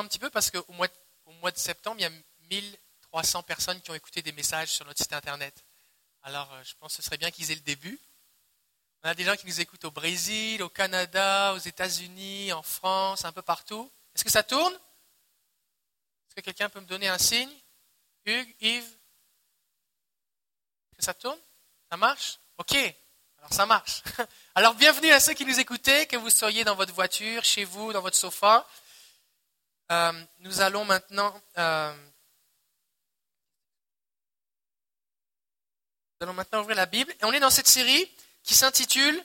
un petit peu parce qu'au mois, au mois de septembre, il y a 1300 personnes qui ont écouté des messages sur notre site internet. Alors, euh, je pense que ce serait bien qu'ils aient le début. On a des gens qui nous écoutent au Brésil, au Canada, aux États-Unis, en France, un peu partout. Est-ce que ça tourne? Est-ce que quelqu'un peut me donner un signe? Hugues, Yves? Est-ce que ça tourne? Ça marche? Ok, alors ça marche. Alors bienvenue à ceux qui nous écoutaient, que vous soyez dans votre voiture, chez vous, dans votre sofa. Euh, nous allons maintenant... Euh, nous allons maintenant ouvrir la Bible. Et on est dans cette série qui s'intitule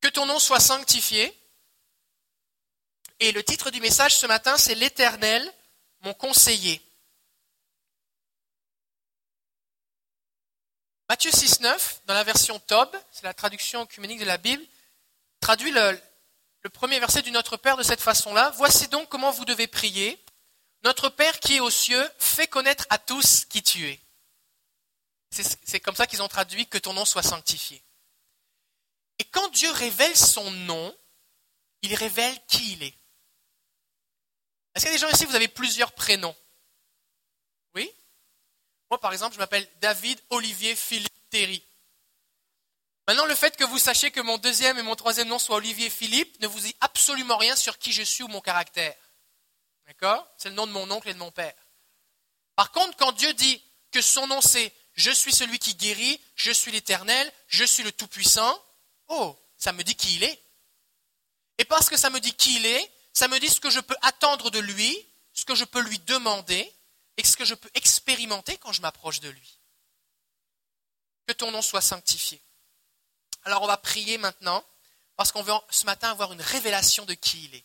Que ton nom soit sanctifié. Et le titre du message ce matin, c'est L'Éternel, mon conseiller. Matthieu 6.9, dans la version Tob, c'est la traduction œcuménique de la Bible, traduit le, le premier verset du Notre Père de cette façon-là. Voici donc comment vous devez prier. Notre Père qui est aux cieux, fait connaître à tous qui tu es. C'est comme ça qu'ils ont traduit que ton nom soit sanctifié. Et quand Dieu révèle son nom, il révèle qui il est. Est-ce qu'il y a des gens ici, vous avez plusieurs prénoms? Oui? Moi, par exemple, je m'appelle David Olivier Philippe Terry. Maintenant, le fait que vous sachiez que mon deuxième et mon troisième nom soient Olivier Philippe ne vous dit absolument rien sur qui je suis ou mon caractère. D'accord? C'est le nom de mon oncle et de mon père. Par contre, quand Dieu dit que son nom c'est je suis celui qui guérit, je suis l'Éternel, je suis le Tout-Puissant. Oh, ça me dit qui il est. Et parce que ça me dit qui il est, ça me dit ce que je peux attendre de lui, ce que je peux lui demander et ce que je peux expérimenter quand je m'approche de lui. Que ton nom soit sanctifié. Alors on va prier maintenant parce qu'on veut ce matin avoir une révélation de qui il est.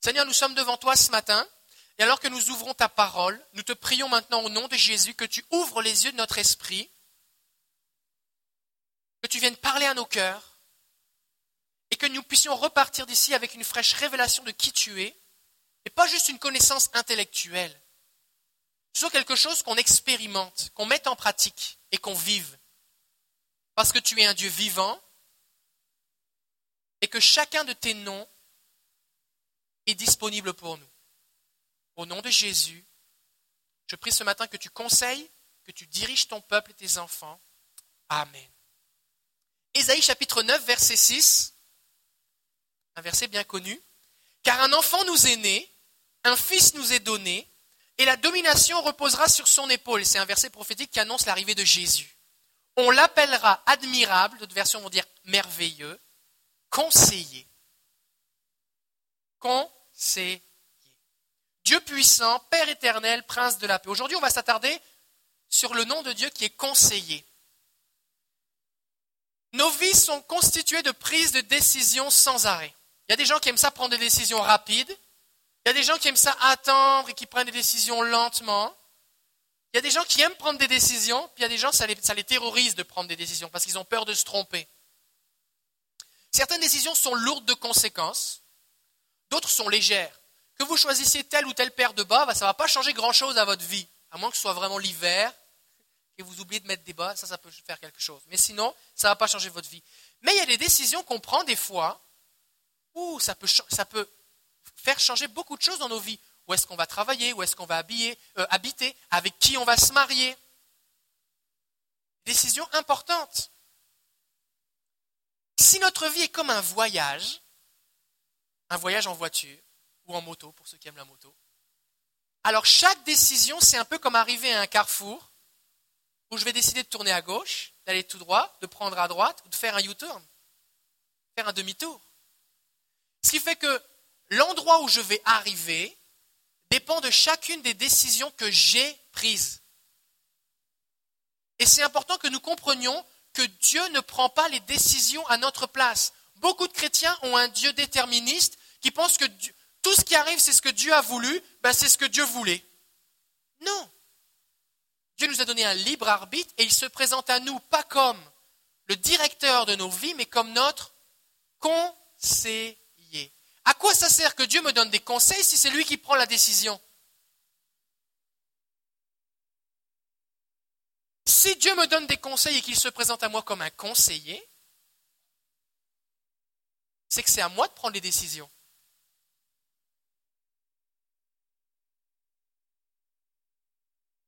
Seigneur, nous sommes devant toi ce matin et alors que nous ouvrons ta parole, nous te prions maintenant au nom de Jésus que tu ouvres les yeux de notre esprit, que tu viennes parler à nos cœurs, et que nous puissions repartir d'ici avec une fraîche révélation de qui tu es, et pas juste une connaissance intellectuelle, soit quelque chose qu'on expérimente, qu'on mette en pratique et qu'on vive. Parce que tu es un Dieu vivant, et que chacun de tes noms est disponible pour nous. Au nom de Jésus, je prie ce matin que tu conseilles, que tu diriges ton peuple et tes enfants. Amen. Ésaïe chapitre 9, verset 6, un verset bien connu. Car un enfant nous est né, un fils nous est donné, et la domination reposera sur son épaule. C'est un verset prophétique qui annonce l'arrivée de Jésus. On l'appellera admirable, d'autres versions vont dire merveilleux, conseiller. Conseiller. Dieu puissant, Père éternel, Prince de la paix. Aujourd'hui, on va s'attarder sur le nom de Dieu qui est conseiller. Nos vies sont constituées de prises de décisions sans arrêt. Il y a des gens qui aiment ça prendre des décisions rapides. Il y a des gens qui aiment ça attendre et qui prennent des décisions lentement. Il y a des gens qui aiment prendre des décisions, puis il y a des gens, ça les, ça les terrorise de prendre des décisions parce qu'ils ont peur de se tromper. Certaines décisions sont lourdes de conséquences, d'autres sont légères. Que vous choisissiez telle ou telle paire de bas, bah, ça ne va pas changer grand-chose à votre vie, à moins que ce soit vraiment l'hiver et vous oubliez de mettre des bas, ça, ça peut faire quelque chose. Mais sinon, ça ne va pas changer votre vie. Mais il y a des décisions qu'on prend des fois où ça peut, ça peut faire changer beaucoup de choses dans nos vies. Où est-ce qu'on va travailler, où est-ce qu'on va habiller, euh, habiter, avec qui on va se marier? Décision importante. Si notre vie est comme un voyage, un voyage en voiture, ou en moto, pour ceux qui aiment la moto. Alors chaque décision, c'est un peu comme arriver à un carrefour où je vais décider de tourner à gauche, d'aller tout droit, de prendre à droite ou de faire un U-turn, faire un demi-tour. Ce qui fait que l'endroit où je vais arriver dépend de chacune des décisions que j'ai prises. Et c'est important que nous comprenions que Dieu ne prend pas les décisions à notre place. Beaucoup de chrétiens ont un Dieu déterministe qui pense que tout ce qui arrive, c'est ce que Dieu a voulu, ben c'est ce que Dieu voulait. Non. Dieu nous a donné un libre arbitre et il se présente à nous pas comme le directeur de nos vies, mais comme notre conseiller. À quoi ça sert que Dieu me donne des conseils si c'est lui qui prend la décision? Si Dieu me donne des conseils et qu'il se présente à moi comme un conseiller, c'est que c'est à moi de prendre les décisions.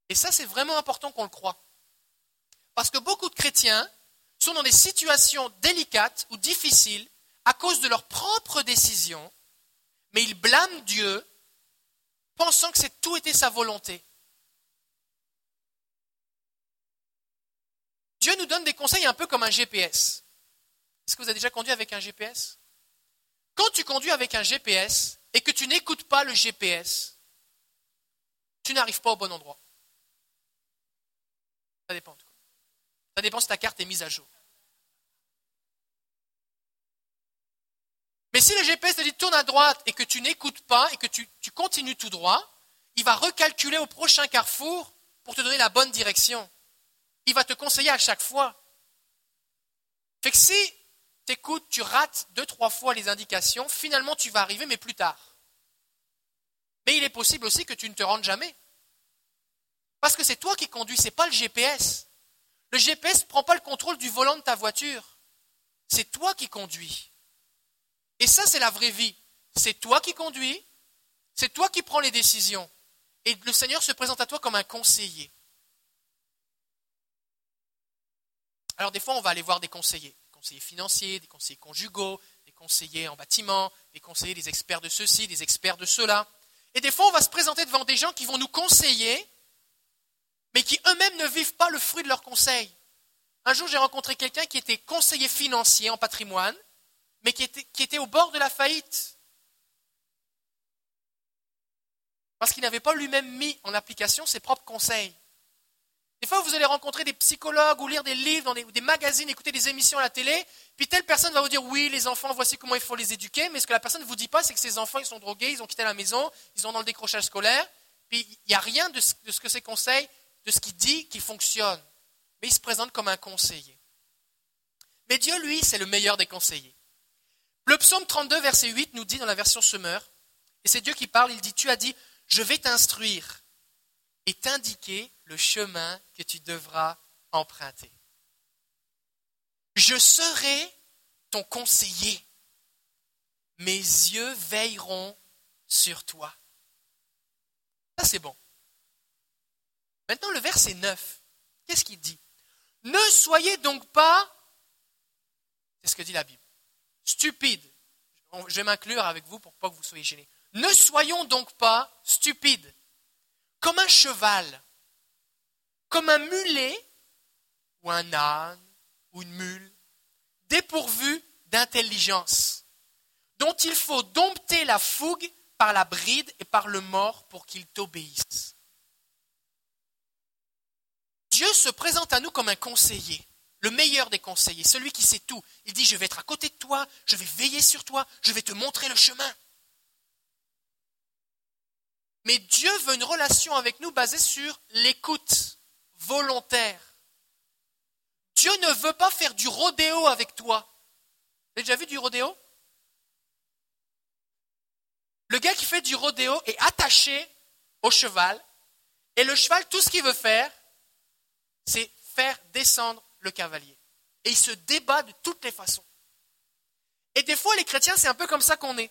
Et ça, c'est vraiment important qu'on le croit. Parce que beaucoup de chrétiens sont dans des situations délicates ou difficiles à cause de leurs propres décisions, mais ils blâment Dieu pensant que c'est tout était sa volonté. Dieu nous donne des conseils un peu comme un GPS. Est-ce que vous avez déjà conduit avec un GPS Quand tu conduis avec un GPS et que tu n'écoutes pas le GPS, tu n'arrives pas au bon endroit. Ça dépend. Ça dépend si ta carte est mise à jour. Mais si le GPS te dit tourne à droite et que tu n'écoutes pas et que tu, continues tout droit, il va recalculer au prochain carrefour pour te donner la bonne direction. Il va te conseiller à chaque fois. Fait que si tu écoutes, tu rates deux, trois fois les indications, finalement tu vas arriver, mais plus tard. Mais il est possible aussi que tu ne te rendes jamais. Parce que c'est toi qui conduis, ce n'est pas le GPS. Le GPS ne prend pas le contrôle du volant de ta voiture. C'est toi qui conduis. Et ça, c'est la vraie vie. C'est toi qui conduis, c'est toi qui prends les décisions. Et le Seigneur se présente à toi comme un conseiller. Alors des fois, on va aller voir des conseillers, des conseillers financiers, des conseillers conjugaux, des conseillers en bâtiment, des conseillers, des experts de ceci, des experts de cela. Et des fois, on va se présenter devant des gens qui vont nous conseiller, mais qui eux-mêmes ne vivent pas le fruit de leurs conseils. Un jour, j'ai rencontré quelqu'un qui était conseiller financier en patrimoine, mais qui était, au bord de la faillite. Parce qu'il n'avait pas lui-même mis en application ses propres conseils. Des fois, vous allez rencontrer des psychologues ou lire des livres dans des, magazines, écouter des émissions à la télé, puis telle personne va vous dire oui, les enfants, voici comment il faut les éduquer, mais ce que la personne ne vous dit pas, c'est que ces enfants, ils sont drogués, ils ont quitté la maison, ils sont dans le décrochage scolaire, puis il n'y a rien de ce que ces conseils, de ce qu'il dit qui fonctionne. Mais il se présente comme un conseiller. Mais Dieu, lui, c'est le meilleur des conseillers. Le psaume 32, verset 8 nous dit dans la version Semeur, et c'est Dieu qui parle, il dit, tu as dit, je vais t'instruire et t'indiquer le chemin que tu devras emprunter. Je serai ton conseiller. Mes yeux veilleront sur toi. Ça, c'est bon. Maintenant, le verset 9, qu'est-ce qu'il dit? Ne soyez donc pas, c'est ce que dit la Bible, stupide. Je vais m'inclure avec vous pour pas que vous soyez gênés. Ne soyons donc pas stupides, comme un cheval, comme un mulet, ou un âne, ou une mule, dépourvu d'intelligence, dont il faut dompter la fougue par la bride et par le mort pour qu'il t'obéisse. Dieu se présente à nous comme un conseiller le meilleur des conseillers, celui qui sait tout. Il dit, je vais être à côté de toi, je vais veiller sur toi, je vais te montrer le chemin. Mais Dieu veut une relation avec nous basée sur l'écoute volontaire. Dieu ne veut pas faire du rodéo avec toi. Vous avez déjà vu du rodéo? Le gars qui fait du rodéo est attaché au cheval, et le cheval, tout ce qu'il veut faire, c'est faire descendre le cavalier. Et il se débat de toutes les façons. Et des fois, les chrétiens, c'est un peu comme ça qu'on est.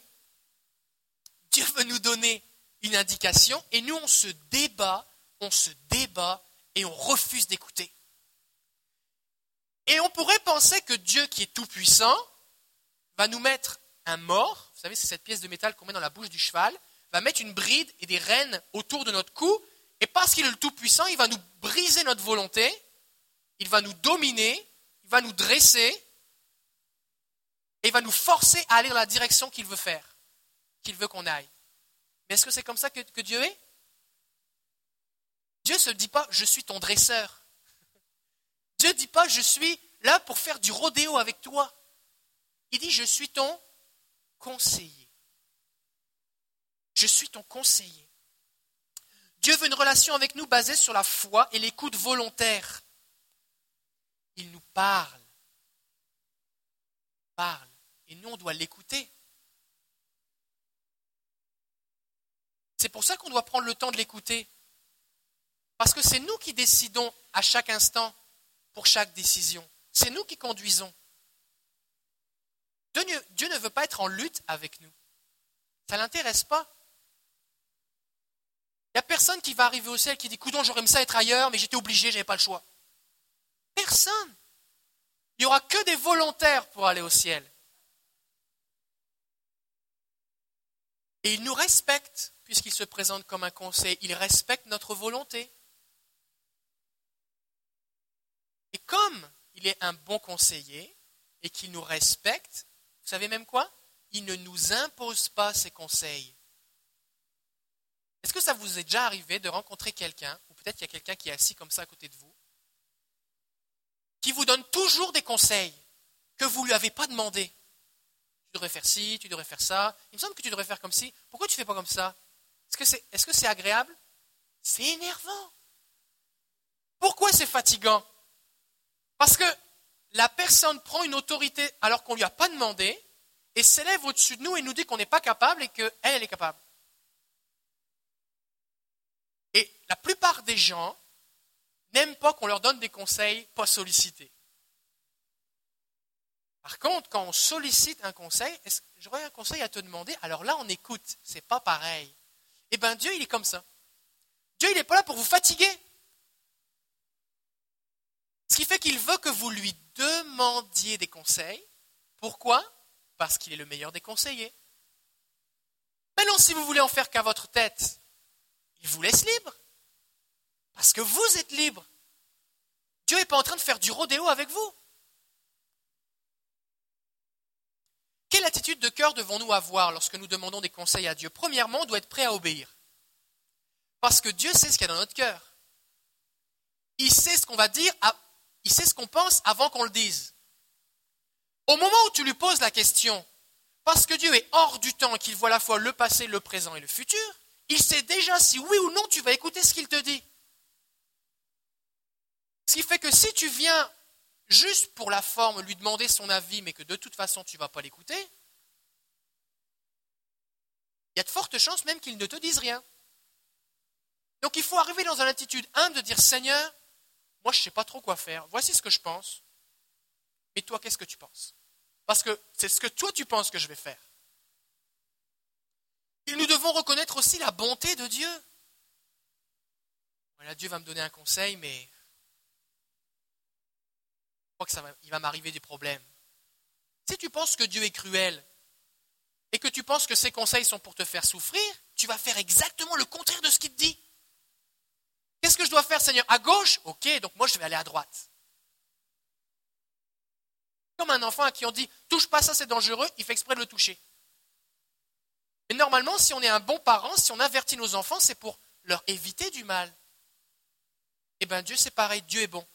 Dieu veut nous donner une indication et nous, on se débat, on se débat et on refuse d'écouter. Et on pourrait penser que Dieu, qui est tout-puissant, va nous mettre un mort, vous savez, c'est cette pièce de métal qu'on met dans la bouche du cheval, va mettre une bride et des rênes autour de notre cou, et parce qu'il est le tout-puissant, il va nous briser notre volonté, il va nous dominer, il va nous dresser, et il va nous forcer à aller dans la direction qu'il veut faire, qu'il veut qu'on aille. Mais est-ce que c'est comme ça que, Dieu est? Dieu ne se dit pas je suis ton dresseur. Dieu ne dit pas je suis là pour faire du rodéo avec toi. Il dit je suis ton conseiller. Je suis ton conseiller. Dieu veut une relation avec nous basée sur la foi et l'écoute volontaire. Il nous parle. Il parle. Et nous, on doit l'écouter. C'est pour ça qu'on doit prendre le temps de l'écouter. Parce que c'est nous qui décidons à chaque instant pour chaque décision. C'est nous qui conduisons. Dieu ne veut pas être en lutte avec nous. Ça ne l'intéresse pas. Il n'y a personne qui va arriver au ciel qui dit Coudon, j'aurais aimé ça être ailleurs, mais j'étais obligé, je n'avais pas le choix. Personne. Il n'y aura que des volontaires pour aller au ciel. Et il nous respecte, puisqu'il se présente comme un conseil. Il respecte notre volonté. Et comme il est un bon conseiller et qu'il nous respecte, vous savez même quoi? Il ne nous impose pas ses conseils. Est-ce que ça vous est déjà arrivé de rencontrer quelqu'un, ou peut-être qu'il y a quelqu'un qui est assis comme ça à côté de vous, qui vous donne toujours des conseils que vous ne lui avez pas demandé Tu devrais faire ci, tu devrais faire ça. Il me semble que tu devrais faire comme ci. Pourquoi tu ne fais pas comme ça? Est-ce que c'est agréable? C'est énervant. Pourquoi c'est fatigant? Parce que la personne prend une autorité alors qu'on ne lui a pas demandé et s'élève au-dessus de nous et nous dit qu'on n'est pas capable et qu'elle, elle est capable. Et la plupart des gens n'aiment pas qu'on leur donne des conseils pas sollicités. Par contre, quand on sollicite un conseil, j'aurais un conseil à te demander, alors là on écoute, c'est pas pareil. Eh bien Dieu, il est comme ça. Dieu, il n'est pas là pour vous fatiguer. Ce qui fait qu'il veut que vous lui demandiez des conseils. Pourquoi? Parce qu'il est le meilleur des conseillers. Maintenant, si vous voulez en faire qu'à votre tête, il vous laisse libre. Parce que vous êtes libre. Dieu n'est pas en train de faire du rodéo avec vous. Quelle attitude de cœur devons-nous avoir lorsque nous demandons des conseils à Dieu? Premièrement, on doit être prêt à obéir. Parce que Dieu sait ce qu'il y a dans notre cœur. Il sait ce qu'on va dire, il sait ce qu'on pense avant qu'on le dise. Au moment où tu lui poses la question, parce que Dieu est hors du temps, qu'il voit à la fois le passé, le présent et le futur, il sait déjà si oui ou non tu vas écouter ce qu'il te dit. Ce qui fait que si tu viens juste pour la forme lui demander son avis, mais que de toute façon tu ne vas pas l'écouter, il y a de fortes chances même qu'il ne te dise rien. Donc il faut arriver dans une attitude humble de dire Seigneur, moi je ne sais pas trop quoi faire, voici ce que je pense, et toi qu'est-ce que tu penses? Parce que c'est ce que toi tu penses que je vais faire. Et nous devons reconnaître aussi la bonté de Dieu. Voilà, Dieu va me donner un conseil, mais crois qu'il va, va m'arriver des problèmes. Si tu penses que Dieu est cruel et que tu penses que ses conseils sont pour te faire souffrir, tu vas faire exactement le contraire de ce qu'il te dit. Qu'est-ce que je dois faire, Seigneur? À gauche? Ok, donc moi je vais aller à droite. Comme un enfant à qui on dit touche pas ça, c'est dangereux, il fait exprès de le toucher. Mais normalement, si on est un bon parent, si on avertit nos enfants, c'est pour leur éviter du mal. Eh bien, Dieu, c'est pareil, Dieu est bon.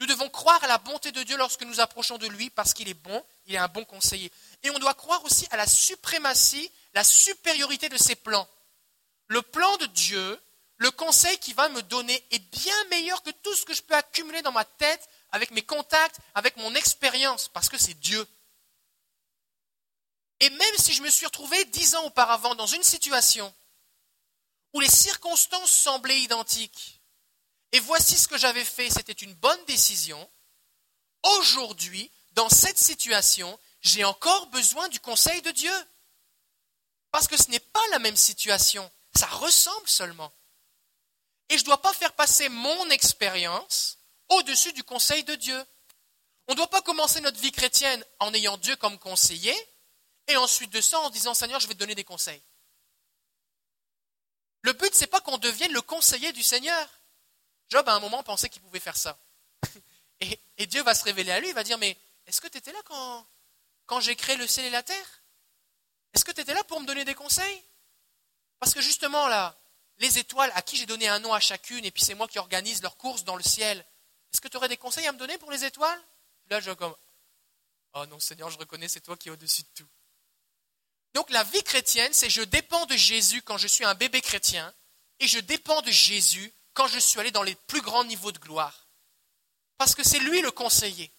Nous devons croire à la bonté de Dieu lorsque nous approchons de lui parce qu'il est bon, il est un bon conseiller. Et on doit croire aussi à la suprématie, la supériorité de ses plans. Le plan de Dieu, le conseil qu'il va me donner est bien meilleur que tout ce que je peux accumuler dans ma tête, avec mes contacts, avec mon expérience, parce que c'est Dieu. Et même si je me suis retrouvé dix ans auparavant dans une situation où les circonstances semblaient identiques, et voici ce que j'avais fait, c'était une bonne décision, aujourd'hui, dans cette situation, j'ai encore besoin du conseil de Dieu. Parce que ce n'est pas la même situation, ça ressemble seulement. Et je ne dois pas faire passer mon expérience au-dessus du conseil de Dieu. On ne doit pas commencer notre vie chrétienne en ayant Dieu comme conseiller et ensuite de ça en disant Seigneur, je vais te donner des conseils. Le but, c'est pas qu'on devienne le conseiller du Seigneur. Job, à un moment, pensait qu'il pouvait faire ça. Et, Dieu va se révéler à lui, il va dire Mais est-ce que tu étais là quand, quand j'ai créé le ciel et la terre? Est-ce que tu étais là pour me donner des conseils? Parce que justement, là, les étoiles, à qui j'ai donné un nom à chacune, et puis c'est moi qui organise leurs courses dans le ciel, est-ce que tu aurais des conseils à me donner pour les étoiles? Là, je comme Oh non, Seigneur, je reconnais, c'est toi qui es au-dessus de tout. Donc la vie chrétienne, c'est je dépends de Jésus quand je suis un bébé chrétien et je dépends de Jésus quand je suis allé dans les plus grands niveaux de gloire. Parce que c'est lui le conseiller.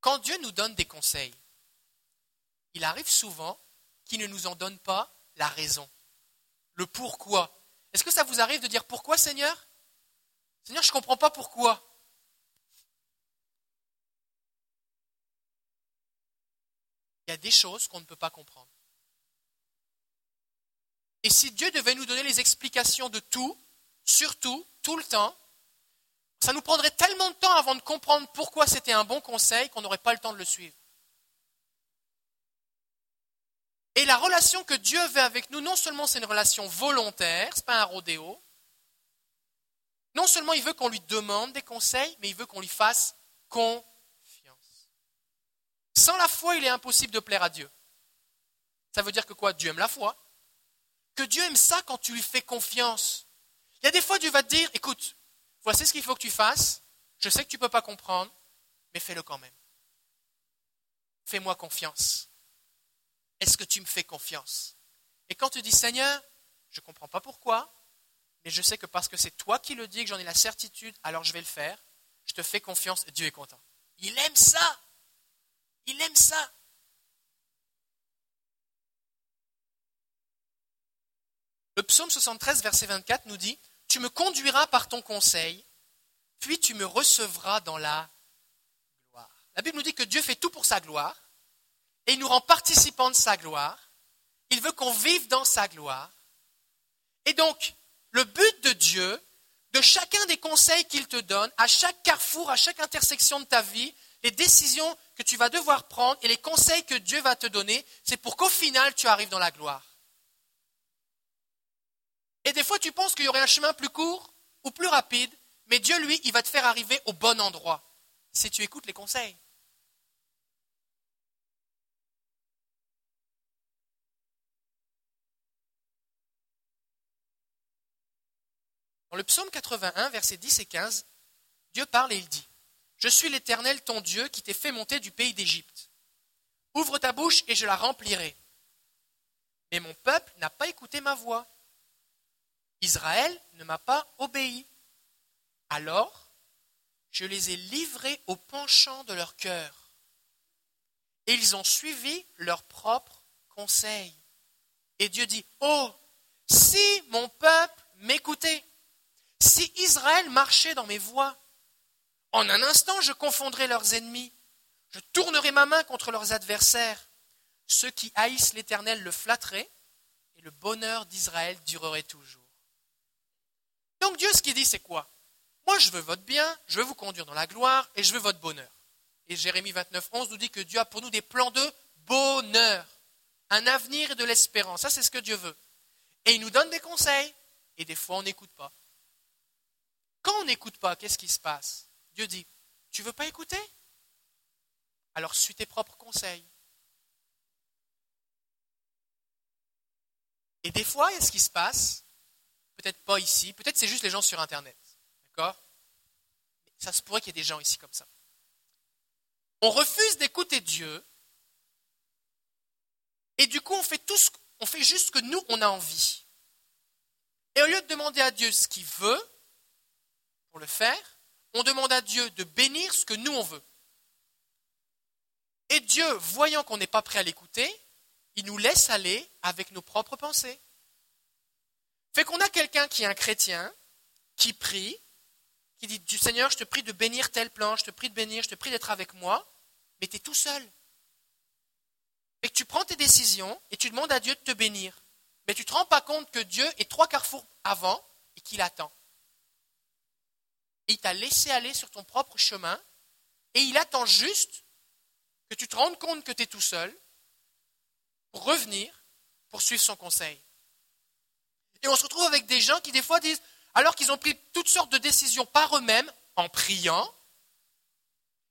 Quand Dieu nous donne des conseils, il arrive souvent qu'il ne nous en donne pas la raison, le pourquoi. Est-ce que ça vous arrive de dire pourquoi Seigneur? Seigneur, je ne comprends pas pourquoi. il y a des choses qu'on ne peut pas comprendre. Et si Dieu devait nous donner les explications de tout, surtout, tout le temps, ça nous prendrait tellement de temps avant de comprendre pourquoi c'était un bon conseil qu'on n'aurait pas le temps de le suivre. Et la relation que Dieu veut avec nous, non seulement c'est une relation volontaire, ce n'est pas un rodéo, non seulement il veut qu'on lui demande des conseils, mais il veut qu'on lui fasse confiance. Sans la foi, il est impossible de plaire à Dieu. Ça veut dire que quoi? Dieu aime la foi. Que Dieu aime ça quand tu lui fais confiance. Il y a des fois, Dieu va te dire, écoute, voici ce qu'il faut que tu fasses, je sais que tu ne peux pas comprendre, mais fais-le quand même. Fais-moi confiance. Est-ce que tu me fais confiance? Et quand tu dis, Seigneur, je ne comprends pas pourquoi, mais je sais que parce que c'est toi qui le dis, que j'en ai la certitude, alors je vais le faire, je te fais confiance, Dieu est content. Il aime ça. Il aime ça. Le psaume 73, verset 24 nous dit, Tu me conduiras par ton conseil, puis tu me recevras dans la gloire. La Bible nous dit que Dieu fait tout pour sa gloire, et il nous rend participants de sa gloire. Il veut qu'on vive dans sa gloire. Et donc, le but de Dieu, de chacun des conseils qu'il te donne, à chaque carrefour, à chaque intersection de ta vie, les décisions que tu vas devoir prendre et les conseils que Dieu va te donner, c'est pour qu'au final, tu arrives dans la gloire. Et des fois, tu penses qu'il y aurait un chemin plus court ou plus rapide, mais Dieu, lui, il va te faire arriver au bon endroit, si tu écoutes les conseils. Dans le psaume 81, versets 10 et 15, Dieu parle et il dit Je suis l'Éternel ton Dieu qui t'ai fait monter du pays d'Égypte. Ouvre ta bouche et je la remplirai. Mais mon peuple n'a pas écouté ma voix. Israël ne m'a pas obéi. Alors, je les ai livrés au penchant de leur cœur. Et ils ont suivi leur propre conseil. Et Dieu dit, Oh, si mon peuple m'écoutait, si Israël marchait dans mes voies, en un instant je confondrai leurs ennemis, je tournerai ma main contre leurs adversaires. Ceux qui haïssent l'Éternel le flatteraient, et le bonheur d'Israël durerait toujours. Donc Dieu, ce qu'il dit, c'est quoi? Moi, je veux votre bien, je veux vous conduire dans la gloire, et je veux votre bonheur. Et Jérémie 29, 11 nous dit que Dieu a pour nous des plans de bonheur, un avenir et de l'espérance. Ça, c'est ce que Dieu veut. Et il nous donne des conseils, et des fois, on n'écoute pas. Quand on n'écoute pas, qu'est-ce qui se passe? Dieu dit, tu veux pas écouter? Alors suis tes propres conseils. Et des fois, il y a ce qui se passe, peut-être pas ici, peut-être c'est juste les gens sur Internet. D'accord? Ça se pourrait qu'il y ait des gens ici comme ça. On refuse d'écouter Dieu, et du coup, on fait, tout ce, on fait juste ce que nous, on a envie. Et au lieu de demander à Dieu ce qu'il veut, pour le faire, on demande à Dieu de bénir ce que nous on veut. Et Dieu, voyant qu'on n'est pas prêt à l'écouter, il nous laisse aller avec nos propres pensées. Fait qu'on a quelqu'un qui est un chrétien, qui prie, qui dit du Seigneur, je te prie de bénir tel plan, je te prie de bénir, je te prie d'être avec moi, mais tu es tout seul. Et que tu prends tes décisions et tu demandes à Dieu de te bénir. Mais tu ne te rends pas compte que Dieu est trois carrefours avant et qu'il attend il t'a laissé aller sur ton propre chemin et il attend juste que tu te rendes compte que tu es tout seul pour revenir, pour suivre son conseil. Et on se retrouve avec des gens qui des fois disent, alors qu'ils ont pris toutes sortes de décisions par eux-mêmes, en priant,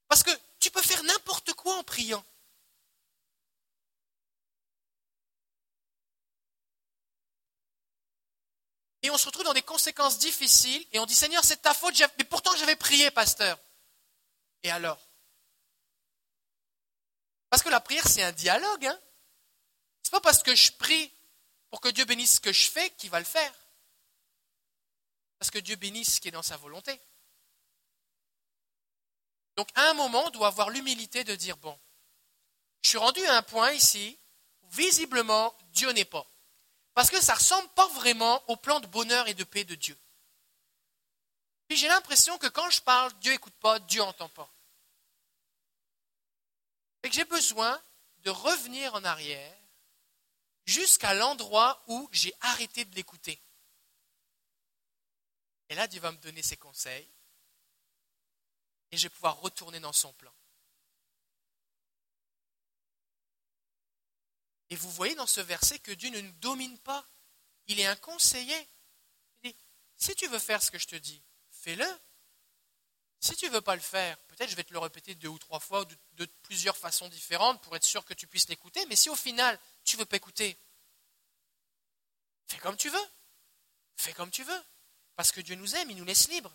parce que tu peux faire n'importe quoi en priant. et on se retrouve dans des conséquences difficiles et on dit Seigneur, c'est ta faute, mais pourtant j'avais prié, pasteur. Et alors? Parce que la prière, c'est un dialogue. Hein ce n'est pas parce que je prie pour que Dieu bénisse ce que je fais qu'il va le faire. Parce que Dieu bénisse ce qui est dans sa volonté. Donc à un moment, on doit avoir l'humilité de dire, bon, je suis rendu à un point ici, où visiblement, Dieu n'est pas. Parce que ça ne ressemble pas vraiment au plan de bonheur et de paix de Dieu. Puis j'ai l'impression que quand je parle, Dieu n'écoute pas, Dieu n'entend pas. Et que j'ai besoin de revenir en arrière jusqu'à l'endroit où j'ai arrêté de l'écouter. Et là, Dieu va me donner ses conseils et je vais pouvoir retourner dans son plan. Et vous voyez dans ce verset que Dieu ne nous domine pas. Il est un conseiller. Il dit, si tu veux faire ce que je te dis, fais-le. Si tu ne veux pas le faire, peut-être je vais te le répéter deux ou trois fois de, de plusieurs façons différentes pour être sûr que tu puisses l'écouter. Mais si au final, tu ne veux pas écouter, fais comme tu veux. Fais comme tu veux. Parce que Dieu nous aime, il nous laisse libres.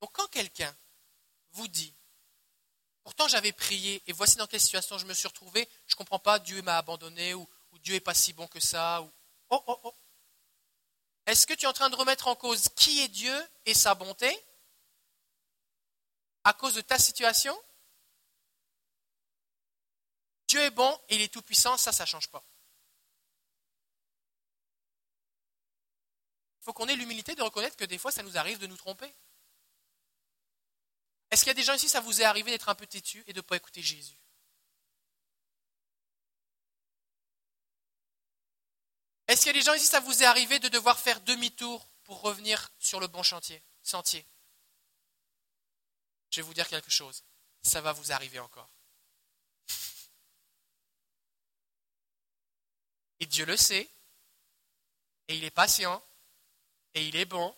Donc quand quelqu'un vous dit, pourtant j'avais prié et voici dans quelle situation je me suis retrouvé, je ne comprends pas, Dieu m'a abandonné ou, ou Dieu n'est pas si bon que ça, ou oh oh oh, est-ce que tu es en train de remettre en cause qui est Dieu et sa bonté à cause de ta situation? Dieu est bon et il est tout-puissant, ça, ça ne change pas. Il faut qu'on ait l'humilité de reconnaître que des fois, ça nous arrive de nous tromper. Est-ce qu'il y a des gens ici, ça vous est arrivé d'être un peu têtu et de ne pas écouter Jésus? Est-ce qu'il y a des gens ici, ça vous est arrivé de devoir faire demi-tour pour revenir sur le bon chantier, sentier? Je vais vous dire quelque chose. Ça va vous arriver encore. Et Dieu le sait, et il est patient, et il est bon,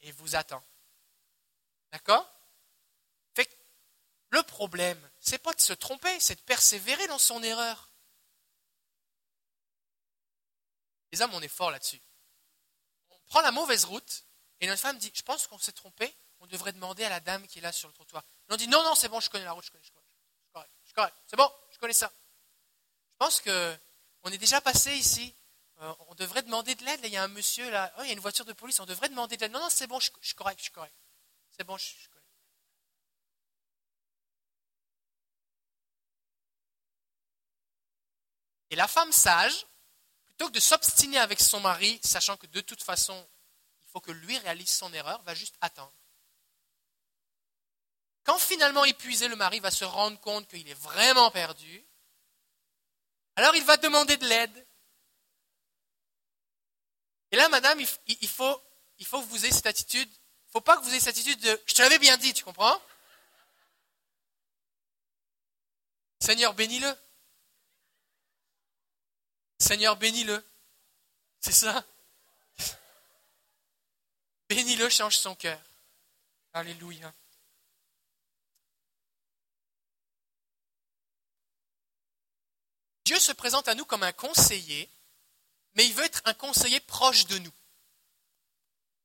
et vous attend. D'accord? Le problème, c'est pas de se tromper, c'est de persévérer dans son erreur. Les hommes, on est fort là-dessus. On prend la mauvaise route et notre femme dit, je pense qu'on s'est trompé, on devrait demander à la dame qui est là sur le trottoir. on dit, non, non, c'est bon, je connais la route, je connais, je connais, je connais, c'est bon, je connais ça. Je pense qu'on est déjà passé ici. Euh, on devrait demander de l'aide. Il y a un monsieur là, oh, il y a une voiture de police, on devrait demander de l'aide. Non, non, c'est bon, je, suis correct, je suis correct. C'est bon, je, je connais. Et la femme sage, que de s'obstiner avec son mari, sachant que de toute façon, il faut que lui réalise son erreur, va juste attendre. Quand finalement épuisé, le mari va se rendre compte qu'il est vraiment perdu, alors il va demander de l'aide. Et là, madame, il faut, il faut que vous ayez cette attitude. Il ne faut pas que vous ayez cette attitude de je te l'avais bien dit, tu comprends? Seigneur, bénis-le. Seigneur, bénis-le. C'est ça? Bénis-le, change son cœur. Alléluia. Dieu se présente à nous comme un conseiller, mais il veut être un conseiller proche de nous.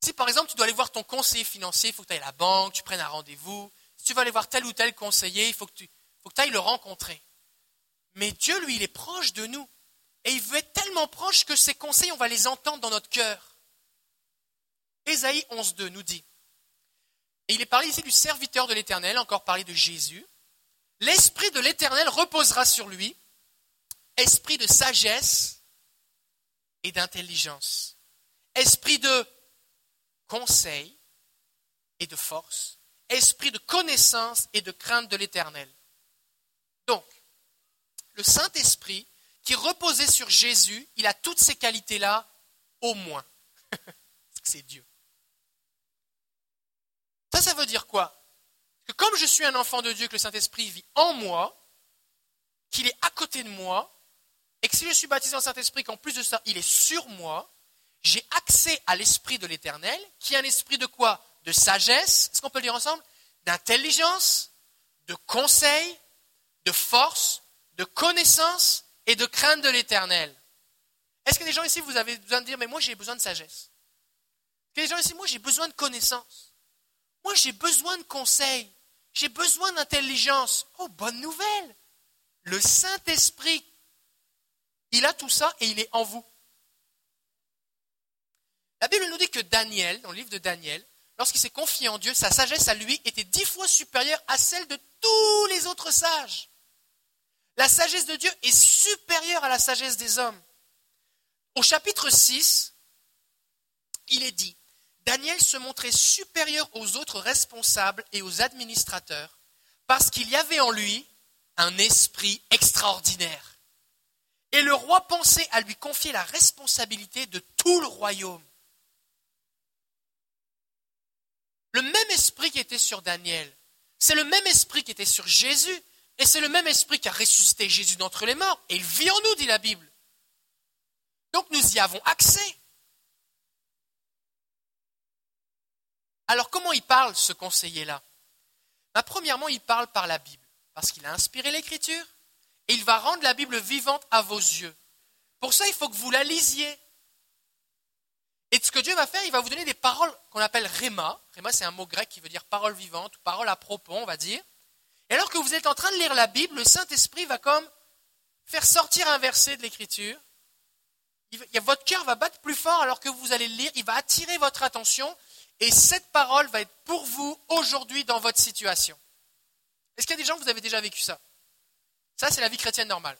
Si par exemple tu dois aller voir ton conseiller financier, il faut que tu ailles à la banque, tu prennes un rendez-vous. Si tu vas aller voir tel ou tel conseiller, il faut que tu faut que ailles le rencontrer. Mais Dieu, lui, il est proche de nous. Et il veut être tellement proche que ses conseils, on va les entendre dans notre cœur. Ésaïe 11.2 nous dit, et il est parlé ici du serviteur de l'Éternel, encore parlé de Jésus, l'Esprit de l'Éternel reposera sur lui, esprit de sagesse et d'intelligence, esprit de conseil et de force, esprit de connaissance et de crainte de l'Éternel. Donc, le Saint-Esprit qui reposait sur Jésus, il a toutes ces qualités-là, au moins. C'est Dieu. Ça, ça veut dire quoi? Que comme je suis un enfant de Dieu, que le Saint-Esprit vit en moi, qu'il est à côté de moi, et que si je suis baptisé en Saint-Esprit, qu'en plus de ça, il est sur moi, j'ai accès à l'Esprit de l'Éternel, qui est un esprit de quoi? De sagesse, est-ce qu'on peut le dire ensemble? D'intelligence, de conseil, de force, de connaissance et de crainte de l'éternel. Est-ce que des gens ici, vous avez besoin de dire, mais moi j'ai besoin de sagesse? Est-ce que des gens ici, moi j'ai besoin de connaissance? Moi j'ai besoin de conseils. J'ai besoin d'intelligence. Oh, bonne nouvelle Le Saint-Esprit, il a tout ça et il est en vous. La Bible nous dit que Daniel, dans le livre de Daniel, lorsqu'il s'est confié en Dieu, sa sagesse à lui était dix fois supérieure à celle de tous les autres sages. La sagesse de Dieu est supérieure à la sagesse des hommes. Au chapitre 6, il est dit, Daniel se montrait supérieur aux autres responsables et aux administrateurs Parce qu'il y avait en lui un esprit extraordinaire. Et le roi pensait à lui confier la responsabilité de tout le royaume. Le même esprit qui était sur Daniel, c'est le même esprit qui était sur Jésus, et c'est le même esprit qui a ressuscité Jésus d'entre les morts, et il vit en nous, dit la Bible. Donc nous y avons accès. Alors comment il parle, ce conseiller-là? Ben, Premièrement, il parle par la Bible, parce qu'il a inspiré l'Écriture, et il va rendre la Bible vivante à vos yeux. Pour ça, il faut que vous la lisiez. Et ce que Dieu va faire, il va vous donner des paroles qu'on appelle réma. Réma, c'est un mot grec qui veut dire parole vivante, parole à propos, on va dire. Et alors que vous êtes en train de lire la Bible, le Saint-Esprit va comme faire sortir un verset de l'Écriture. Votre cœur va battre plus fort alors que vous allez le lire, il va attirer votre attention, et cette parole va être pour vous aujourd'hui dans votre situation. Est-ce qu'il y a des gens, vous avez déjà vécu ça? Ça, c'est la vie chrétienne normale.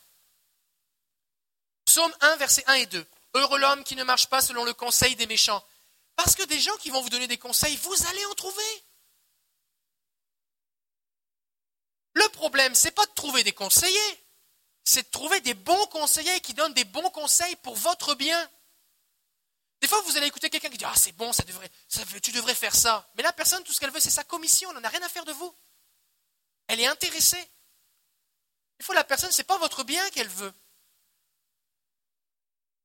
Psaume 1, versets 1 et 2. Heureux l'homme qui ne marche pas selon le conseil des méchants. Parce que des gens qui vont vous donner des conseils, vous allez en trouver. Le problème, c'est pas de trouver des conseillers, c'est de trouver des bons conseillers qui donnent des bons conseils pour votre bien. Des fois, vous allez écouter quelqu'un qui dit Ah, c'est bon, ça devrait, tu devrais faire ça. Mais la personne, tout ce qu'elle veut, c'est sa commission. Elle n'en a rien à faire de vous. Elle est intéressée. Des fois, la personne, ce n'est pas votre bien qu'elle veut.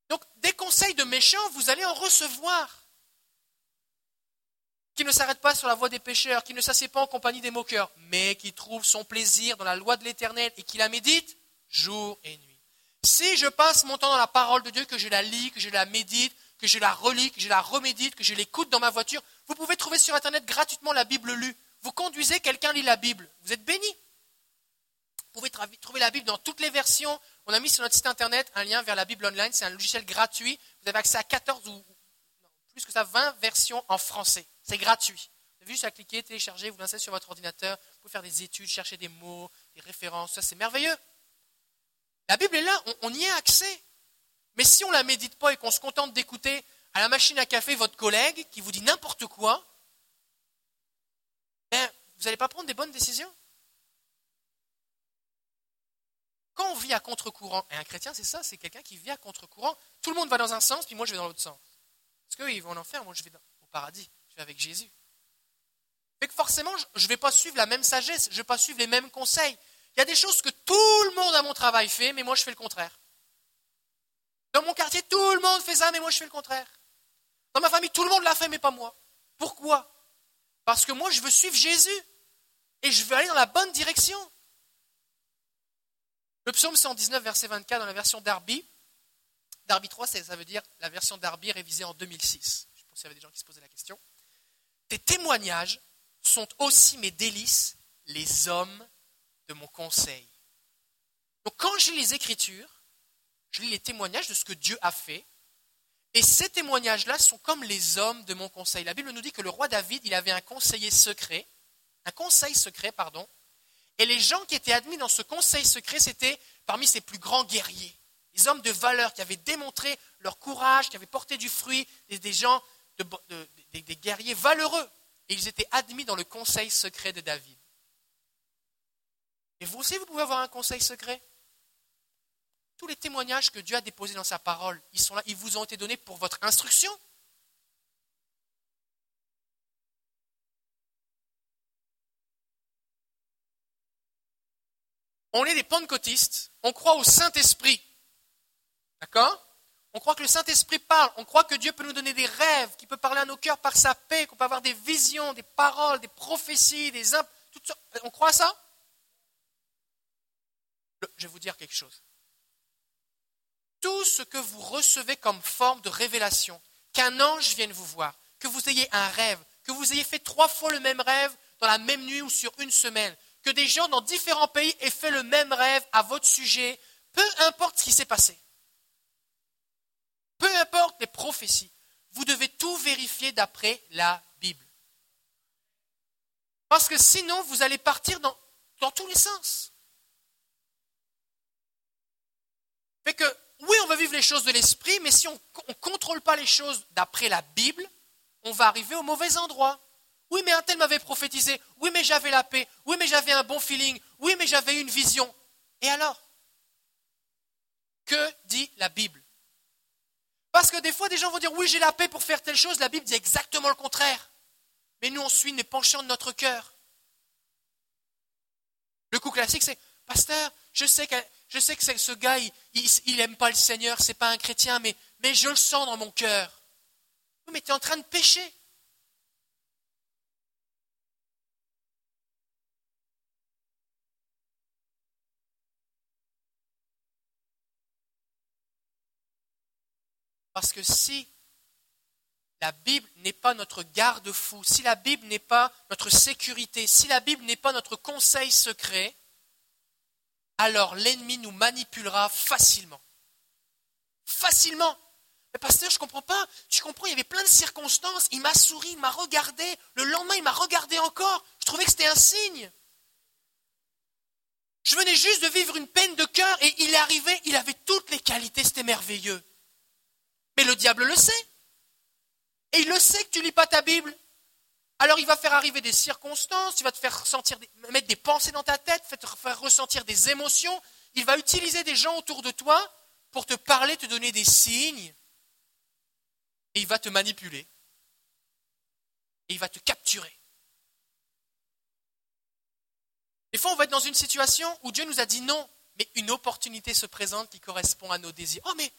Donc, des conseils de méchants, vous allez en recevoir. Qui ne s'arrête pas sur la voie des pécheurs, qui ne s'assied pas en compagnie des moqueurs, mais qui trouve son plaisir dans la loi de l'Éternel et qui la médite jour et nuit. Si je passe mon temps dans la parole de Dieu, que je la lis, que je la médite, que je la relis, que je la remédite, que je l'écoute dans ma voiture, vous pouvez trouver sur Internet gratuitement la Bible lue. Vous conduisez, quelqu'un lit la Bible. Vous êtes béni. Vous pouvez trouver la Bible dans toutes les versions, on a mis sur notre site internet un lien vers la Bible online. C'est un logiciel gratuit. Vous avez accès à 14 ou plus que ça, 20 versions en français. C'est gratuit. Vous avez juste à cliquer, télécharger, vous lancez sur votre ordinateur. Vous pouvez faire des études, chercher des mots, des références. Ça, c'est merveilleux. La Bible est là, on, y a accès. Mais si on ne la médite pas et qu'on se contente d'écouter à la machine à café votre collègue qui vous dit n'importe quoi, ben, vous n'allez pas prendre des bonnes décisions. Quand on vit à contre-courant, et un chrétien, c'est ça, c'est quelqu'un qui vit à contre-courant. Tout le monde va dans un sens, puis moi je vais dans l'autre sens. Parce qu'eux, ils vont en enfer, moi je vais au paradis, je vais avec Jésus. Fait que forcément, je ne vais pas suivre la même sagesse, je ne vais pas suivre les mêmes conseils. Il y a des choses que tout le monde à mon travail fait, mais moi je fais le contraire. Dans mon quartier, tout le monde fait ça, mais moi je fais le contraire. Dans ma famille, tout le monde l'a fait, mais pas moi. Pourquoi? Parce que moi, je veux suivre Jésus. Et je veux aller dans la bonne direction. Le psaume 119, verset 24, dans la version Darby, Darby 3, ça veut dire la version Darby révisée en 2006. Je pense qu'il y avait des gens qui se posaient la question. Tes témoignages sont aussi mes délices, les hommes de mon conseil. Donc quand je lis les Écritures, je lis les témoignages de ce que Dieu a fait, et ces témoignages-là sont comme les hommes de mon conseil. La Bible nous dit que le roi David, il avait un conseiller secret, un conseil secret, pardon, et les gens qui étaient admis dans ce conseil secret, c'était parmi ses plus grands guerriers, les hommes de valeur qui avaient démontré leur courage, qui avaient porté du fruit, des, gens, des, guerriers valeureux. Et ils étaient admis dans le conseil secret de David. Et vous aussi, vous pouvez avoir un conseil secret. Tous les témoignages que Dieu a déposés dans sa parole, ils sont là, ils vous ont été donnés pour votre instruction. on est des pentecôtistes, on croit au Saint-Esprit. D'accord? On croit que le Saint-Esprit parle, on croit que Dieu peut nous donner des rêves, qu'il peut parler à nos cœurs par sa paix, qu'on peut avoir des visions, des paroles, des prophéties, des imp... On croit ça? Je vais vous dire quelque chose. Tout ce que vous recevez comme forme de révélation, qu'un ange vienne vous voir, que vous ayez un rêve, que vous ayez fait trois fois le même rêve dans la même nuit ou sur une semaine, que des gens dans différents pays aient fait le même rêve à votre sujet, peu importe ce qui s'est passé. Peu importe les prophéties, vous devez tout vérifier d'après la Bible. Parce que sinon, vous allez partir dans, tous les sens. Que, oui, on va vivre les choses de l'esprit, mais si on ne contrôle pas les choses d'après la Bible, on va arriver au mauvais endroit. Oui, mais un tel m'avait prophétisé. Oui, mais j'avais la paix. Oui, mais j'avais un bon feeling. Oui, mais j'avais une vision. Et alors? Que dit la Bible? Parce que des fois, des gens vont dire Oui, j'ai la paix pour faire telle chose. La Bible dit exactement le contraire. Mais nous, on suit les penchants de notre cœur. Le coup classique, c'est Pasteur, je sais que, je ce gars, il n'aime pas le Seigneur, c'est pas un chrétien, mais, mais je le sens dans mon cœur. Oui, mais tu es en train de pécher. Parce que si la Bible n'est pas notre garde-fou, si la Bible n'est pas notre sécurité, si la Bible n'est pas notre conseil secret, alors l'ennemi nous manipulera facilement. Facilement. Mais pasteur, je ne comprends pas. Tu comprends, il y avait plein de circonstances. Il m'a souri, il m'a regardé. Le lendemain, il m'a regardé encore. Je trouvais que c'était un signe. Je venais juste de vivre une peine de cœur et il est arrivé, il avait toutes les qualités, c'était merveilleux. Mais le diable le sait. Et il le sait que tu lis pas ta Bible. Alors il va faire arriver des circonstances, il va te faire sentir, mettre des pensées dans ta tête, te faire ressentir des émotions. Il va utiliser des gens autour de toi pour te parler, te donner des signes. Et il va te manipuler. Et il va te capturer. Des fois, on va être dans une situation où Dieu nous a dit non, mais une opportunité se présente qui correspond à nos désirs. Oh, mais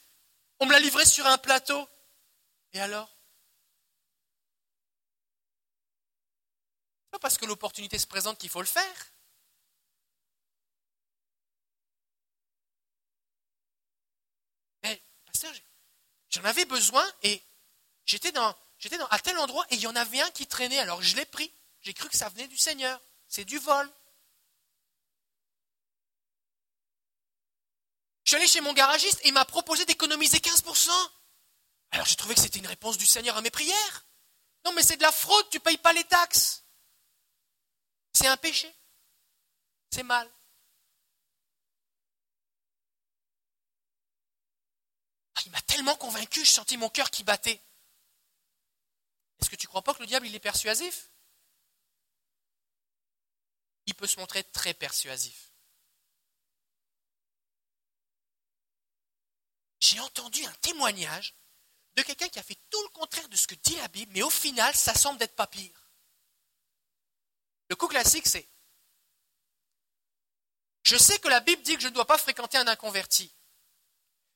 on me l'a livré sur un plateau. Et alors? Pas parce que l'opportunité se présente qu'il faut le faire. Mais, pasteur, j'en avais besoin et j'étais dans, j'étais à tel endroit et il y en avait un qui traînait, alors je l'ai pris. J'ai cru que ça venait du Seigneur. C'est du vol. suis allé chez mon garagiste et il m'a proposé d'économiser 15%. Alors j'ai trouvé que c'était une réponse du Seigneur à mes prières. Non, mais c'est de la fraude, tu ne payes pas les taxes. C'est un péché. C'est mal. Ah, il m'a tellement convaincu, je sentis mon cœur qui battait. Est-ce que tu ne crois pas que le diable, il est persuasif? Il peut se montrer très persuasif. J'ai entendu un témoignage de quelqu'un qui a fait tout le contraire de ce que dit la Bible, mais au final, ça semble d'être pas pire. Le coup classique, c'est Je sais que la Bible dit que je ne dois pas fréquenter un inconverti.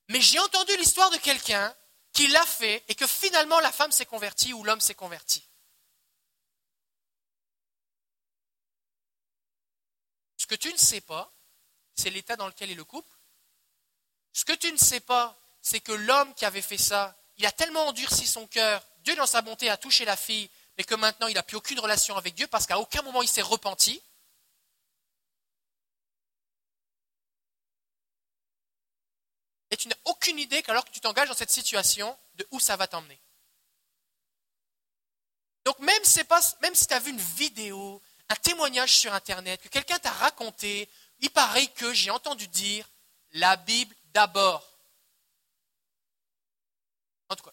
Mais j'ai entendu l'histoire de quelqu'un qui l'a fait et que finalement la femme s'est convertie ou l'homme s'est converti. Ce que tu ne sais pas, c'est l'état dans lequel est le couple. Ce que tu ne sais pas, c'est que l'homme qui avait fait ça, il a tellement endurci son cœur, Dieu dans sa bonté a touché la fille, mais que maintenant il n'a plus aucune relation avec Dieu parce qu'à aucun moment il s'est repenti. Et tu n'as aucune idée qu'alors que tu t'engages dans cette situation, de où ça va t'emmener. Donc même, pas, même si tu as vu une vidéo, un témoignage sur Internet, que quelqu'un t'a raconté, il paraît que j'ai entendu dire la Bible d'abord.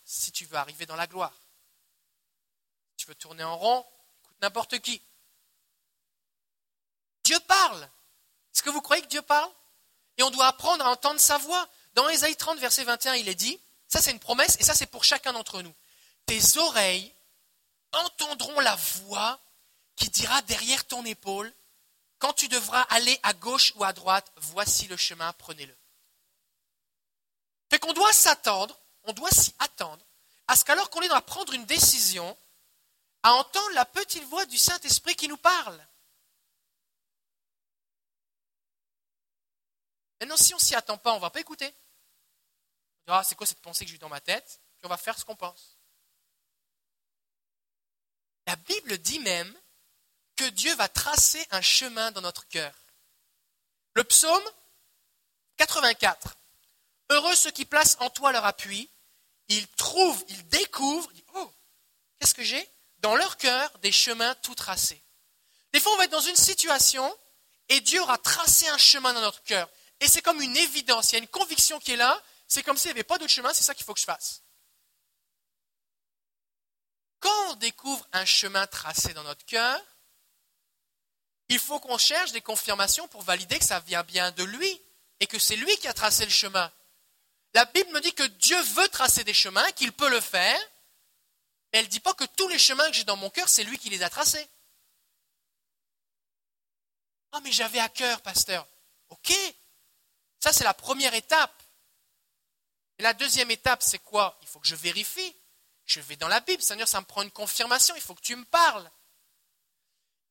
Si tu veux arriver dans la gloire tu veux tourner en rond, écoute n'importe qui. Dieu parle. Est-ce que vous croyez que Dieu parle? Et on doit apprendre à entendre sa voix. Dans Ésaïe 30, verset 21, il est dit, ça c'est une promesse, et ça c'est pour chacun d'entre nous. Tes oreilles entendront la voix qui dira derrière ton épaule, quand tu devras aller à gauche ou à droite, voici le chemin, prenez-le. Qu'on doit s'attendre, on doit s'y attendre, à ce qu'alors qu'on est dans à prendre une décision, à entendre la petite voix du Saint-Esprit qui nous parle. Maintenant, si on s'y attend pas, on ne va pas écouter. On dira, c'est quoi cette pensée que j'ai dans ma tête? Puis on va faire ce qu'on pense. La Bible dit même que Dieu va tracer un chemin dans notre cœur. Le psaume 84. Heureux ceux qui placent en toi leur appui. Ils trouvent, ils découvrent. oh, qu'est-ce que j'ai dans leur cœur des chemins tout tracés. Des fois, on va être dans une situation et Dieu aura tracé un chemin dans notre cœur. Et c'est comme une évidence, il y a une conviction qui est là, c'est comme s'il n'y avait pas d'autre chemin, c'est ça qu'il faut que je fasse. quand on découvre un chemin tracé dans notre cœur, il faut qu'on cherche des confirmations pour valider que ça vient bien de lui et que c'est lui qui a tracé le chemin. La Bible me dit que Dieu veut tracer des chemins, qu'il peut le faire, mais elle ne dit pas que tous les chemins que j'ai dans mon cœur, c'est lui qui les a tracés. Oh, mais j'avais à cœur, pasteur. Ok, ça c'est la première étape. Et la deuxième étape, c'est quoi? Il faut que je vérifie. Je vais dans la Bible, Seigneur, ça me prend une confirmation, il faut que tu me parles.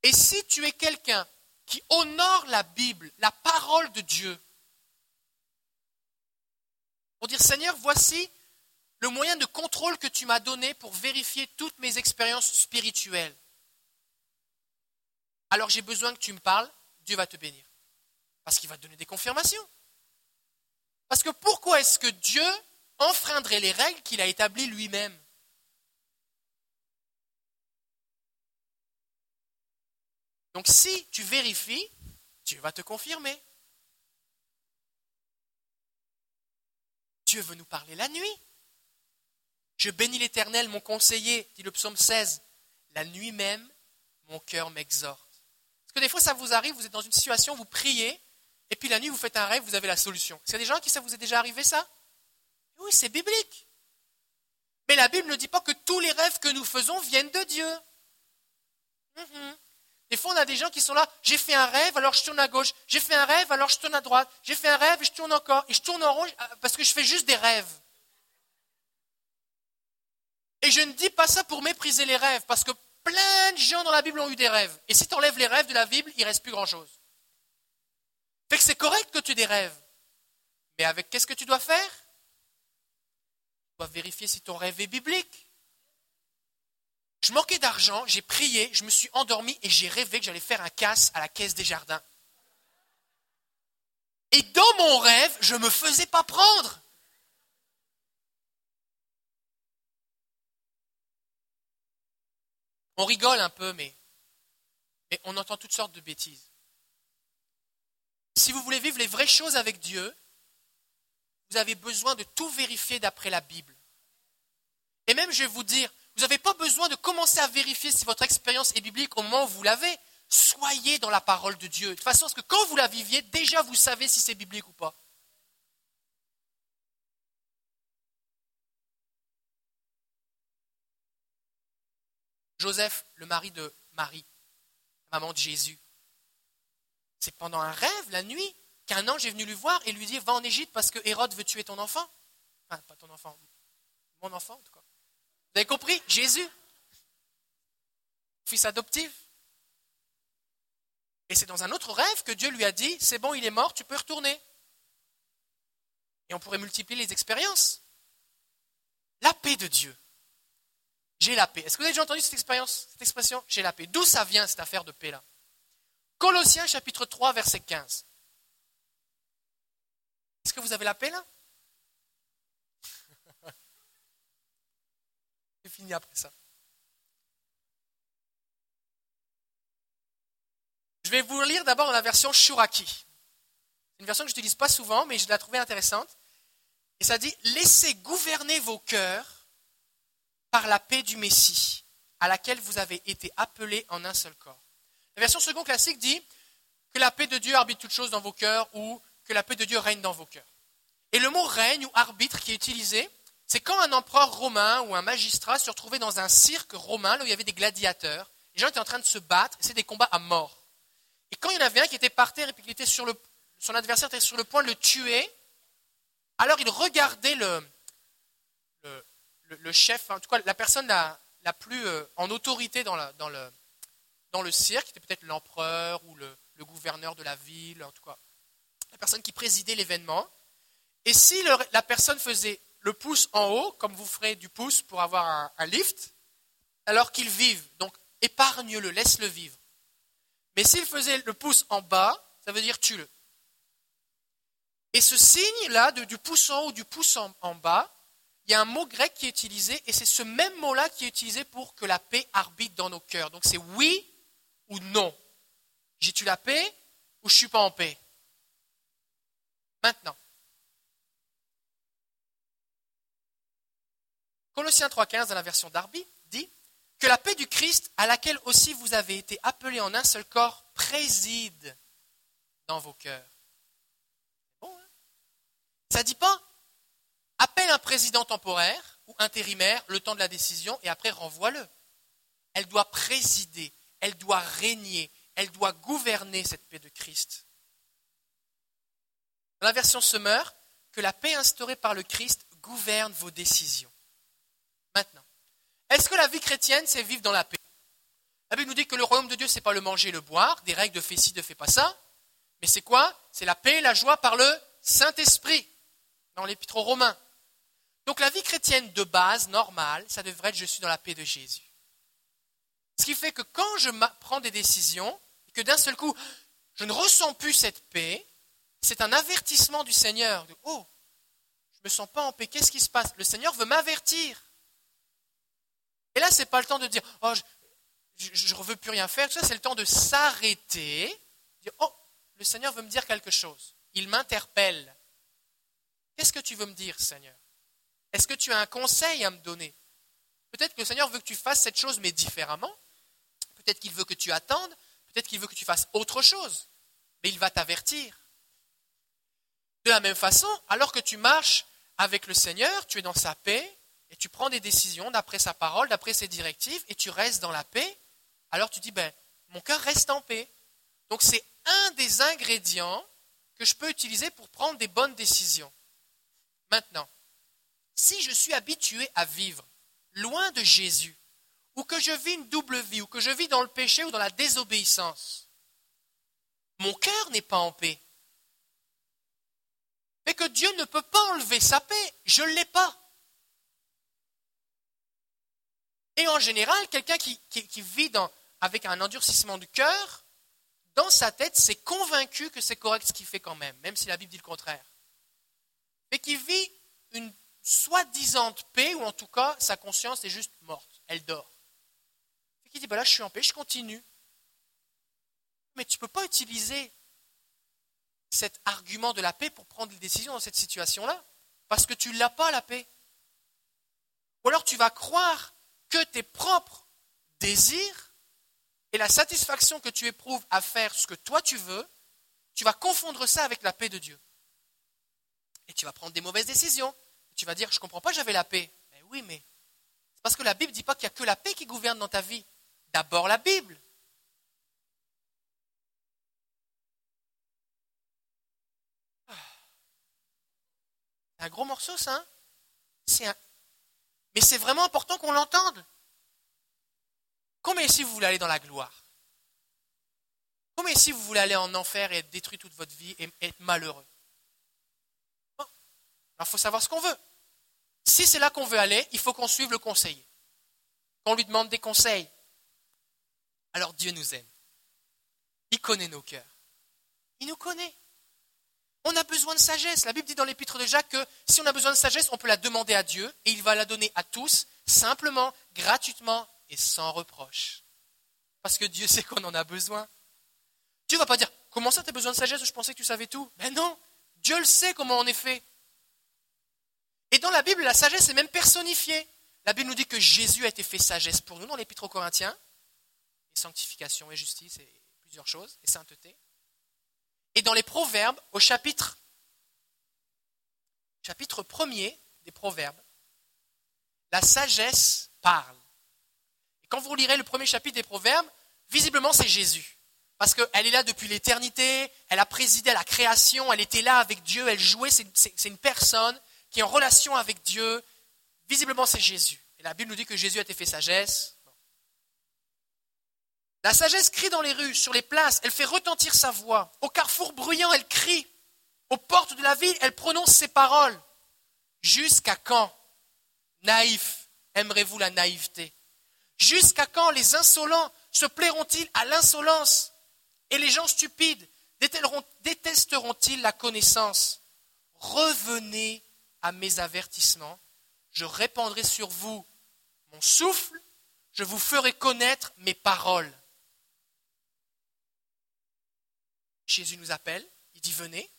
Et si tu es quelqu'un qui honore la Bible, la parole de Dieu, pour dire Seigneur, voici le moyen de contrôle que tu m'as donné pour vérifier toutes mes expériences spirituelles. Alors j'ai besoin que tu me parles, Dieu va te bénir. Parce qu'il va te donner des confirmations. Parce que pourquoi est-ce que Dieu enfreindrait les règles qu'il a établies lui-même? Donc si tu vérifies, Dieu va te confirmer. Dieu veut nous parler la nuit. Je bénis l'Éternel, mon conseiller, dit le psaume 16. La nuit même, mon cœur m'exhorte. Parce que des fois, ça vous arrive, vous êtes dans une situation, vous priez, et puis la nuit, vous faites un rêve, vous avez la solution. Est-ce qu'il y a des gens qui ça vous est déjà arrivé ça? Oui, c'est biblique. Mais la Bible ne dit pas que tous les rêves que nous faisons viennent de Dieu. Mhm. Des fois, on a des gens qui sont là, j'ai fait un rêve, alors je tourne à gauche. J'ai fait un rêve, alors je tourne à droite. J'ai fait un rêve, je tourne encore. Et je tourne en rond euh, parce que je fais juste des rêves. Et je ne dis pas ça pour mépriser les rêves, parce que plein de gens dans la Bible ont eu des rêves. Et si tu enlèves les rêves de la Bible, il ne reste plus grand-chose. Fait que c'est correct que tu aies des rêves. Mais avec qu'est-ce que tu dois faire? Tu dois vérifier si ton rêve est biblique. Je manquais d'argent, j'ai prié, je me suis endormi et j'ai rêvé que j'allais faire un casse à la caisse des jardins. Et dans mon rêve, je ne me faisais pas prendre. On rigole un peu, mais, on entend toutes sortes de bêtises. Si vous voulez vivre les vraies choses avec Dieu, vous avez besoin de tout vérifier d'après la Bible. Et même, je vais vous dire, vous n'avez pas besoin de commencer à vérifier si votre expérience est biblique au moment où vous l'avez. Soyez dans la parole de Dieu. De toute façon, parce que quand vous la viviez, déjà vous savez si c'est biblique ou pas. Joseph, le mari de Marie, maman de Jésus, c'est pendant un rêve, la nuit, qu'un ange est venu lui voir et lui dire Va en Égypte parce que Hérode veut tuer ton enfant. Enfin, pas ton enfant, mon enfant en tout cas. Vous avez compris? Jésus, fils adoptif. Et c'est dans un autre rêve que Dieu lui a dit, c'est bon, il est mort, tu peux retourner. Et on pourrait multiplier les expériences. La paix de Dieu. J'ai la paix. Est-ce que vous avez déjà entendu cette expérience, cette expression? J'ai la paix. D'où ça vient cette affaire de paix-là? Colossiens chapitre 3, verset 15. Est-ce que vous avez la paix là? Fini après ça. Je vais vous lire d'abord la version Shuraki. Une version que je n'utilise pas souvent, mais je l'ai trouvée intéressante. Et ça dit Laissez gouverner vos cœurs par la paix du Messie, à laquelle vous avez été appelés en un seul corps. La version second classique dit que la paix de Dieu arbitre toutes choses dans vos cœurs ou que la paix de Dieu règne dans vos cœurs. Et le mot règne ou arbitre qui est utilisé, c'est quand un empereur romain ou un magistrat se retrouvait dans un cirque romain, là où il y avait des gladiateurs, les gens étaient en train de se battre, c'est des combats à mort. Et quand il y en avait un qui était par terre et puis qui était sur le, son adversaire était sur le point de le tuer, alors il regardait le, le, chef, en tout cas la personne la, la plus euh, en autorité dans, dans, le, dans le cirque, qui était peut-être l'empereur ou le, gouverneur de la ville, en tout cas la personne qui présidait l'événement. Et si la personne faisait le pouce en haut, comme vous ferez du pouce pour avoir un, lift, alors qu'il vive. Donc épargne-le, laisse-le vivre. Mais s'il faisait le pouce en bas, ça veut dire tue-le. Et ce signe-là, du pouce en haut du pouce en, bas, il y a un mot grec qui est utilisé, et c'est ce même mot-là qui est utilisé pour que la paix arbitre dans nos cœurs. Donc c'est oui ou non. J'ai-tu la paix ou je ne suis pas en paix? Maintenant, Colossiens 3.15 dans la version d'Arby dit que la paix du Christ, à laquelle aussi vous avez été appelés en un seul corps, préside dans vos cœurs. Hein? Ça ne dit pas appelle un président temporaire ou intérimaire le temps de la décision et après renvoie-le. Elle doit présider, elle doit régner, elle doit gouverner cette paix de Christ. Dans la version Summer, que la paix instaurée par le Christ gouverne vos décisions. Maintenant, est-ce que la vie chrétienne, c'est vivre dans la paix? La Bible nous dit que le royaume de Dieu, ce n'est pas le manger et le boire, des règles de fais ci, de fais pas ça, mais c'est quoi? C'est la paix et la joie par le Saint-Esprit, dans l'épître aux Romains. Donc la vie chrétienne de base, normale, ça devrait être je suis dans la paix de Jésus. Ce qui fait que quand je prends des décisions, et que d'un seul coup, je ne ressens plus cette paix, c'est un avertissement du Seigneur. Oh, je ne me sens pas en paix, qu'est-ce qui se passe? Le Seigneur veut m'avertir. Et là, ce n'est pas le temps de dire, oh, je ne veux plus rien faire. C'est le temps de s'arrêter, oh, le Seigneur veut me dire quelque chose. Il m'interpelle. Qu'est-ce que tu veux me dire, Seigneur? Est-ce que tu as un conseil à me donner? Peut-être que le Seigneur veut que tu fasses cette chose, mais différemment. Peut-être qu'il veut que tu attendes. Peut-être qu'il veut que tu fasses autre chose. Mais il va t'avertir. De la même façon, alors que tu marches avec le Seigneur, tu es dans sa paix, et tu prends des décisions d'après sa parole, d'après ses directives, et tu restes dans la paix, alors tu dis, ben, mon cœur reste en paix. Donc c'est un des ingrédients que je peux utiliser pour prendre des bonnes décisions. Maintenant, si je suis habitué à vivre loin de Jésus, ou que je vis une double vie, ou que je vis dans le péché ou dans la désobéissance, mon cœur n'est pas en paix. Mais que Dieu ne peut pas enlever sa paix, je ne l'ai pas. Et en général, quelqu'un qui, vit avec un endurcissement du cœur, dans sa tête, c'est convaincu que c'est correct ce qu'il fait quand même, même si la Bible dit le contraire. Mais qui vit une soi-disant paix, ou en tout cas, sa conscience est juste morte, elle dort. Et qui dit, bah là, je suis en paix, je continue. Mais tu ne peux pas utiliser cet argument de la paix pour prendre des décisions dans cette situation-là, parce que tu ne l'as pas, la paix. Ou alors tu vas croire que tes propres désirs et la satisfaction que tu éprouves à faire ce que toi tu veux, tu vas confondre ça avec la paix de Dieu. Et tu vas prendre des mauvaises décisions. tu vas dire, je ne comprends pas, j'avais la paix. Mais oui, mais c'est parce que la Bible ne dit pas qu'il n'y a que la paix qui gouverne dans ta vie. D'abord la Bible. Ah. Un gros morceau, ça. Hein? C'est un... Mais c'est vraiment important qu'on l'entende. Combien ici vous voulez aller dans la gloire? Combien ici vous voulez aller en enfer et être détruit toute votre vie et être malheureux? Bon. Alors il faut savoir ce qu'on veut. Si c'est là qu'on veut aller, il faut qu'on suive le conseiller. Qu'on lui demande des conseils. Alors Dieu nous aime. Il connaît nos cœurs. Il nous connaît. On a besoin de sagesse. La Bible dit dans l'épître de Jacques que si on a besoin de sagesse, on peut la demander à Dieu et il va la donner à tous, simplement, gratuitement et sans reproche. Parce que Dieu sait qu'on en a besoin. Dieu ne va pas dire Comment ça, tu as besoin de sagesse? Je pensais que tu savais tout. Mais non, Dieu le sait comment on est fait. Et dans la Bible, la sagesse est même personnifiée. La Bible nous dit que Jésus a été fait sagesse pour nous dans l'Épître aux Corinthiens, et sanctification et justice et plusieurs choses, et sainteté. Et dans les Proverbes, au chapitre, chapitre 1er des Proverbes, la sagesse parle. Et quand vous lirez le premier chapitre des Proverbes, visiblement c'est Jésus. Parce qu'elle est là depuis l'éternité, elle a présidé à la création, elle était là avec Dieu, elle jouait, c'est une personne qui est en relation avec Dieu. Visiblement c'est Jésus. Et la Bible nous dit que Jésus a été fait sagesse. La sagesse crie dans les rues, sur les places, elle fait retentir sa voix. Au carrefour bruyant, elle crie. Aux portes de la ville, elle prononce ses paroles. Jusqu'à quand, naïf, aimerez-vous la naïveté? Jusqu'à quand les insolents se plairont-ils à l'insolence? Et les gens stupides détesteront-ils la connaissance? Revenez à mes avertissements, je répandrai sur vous mon souffle, je vous ferai connaître mes paroles. Jésus nous appelle, il dit venez,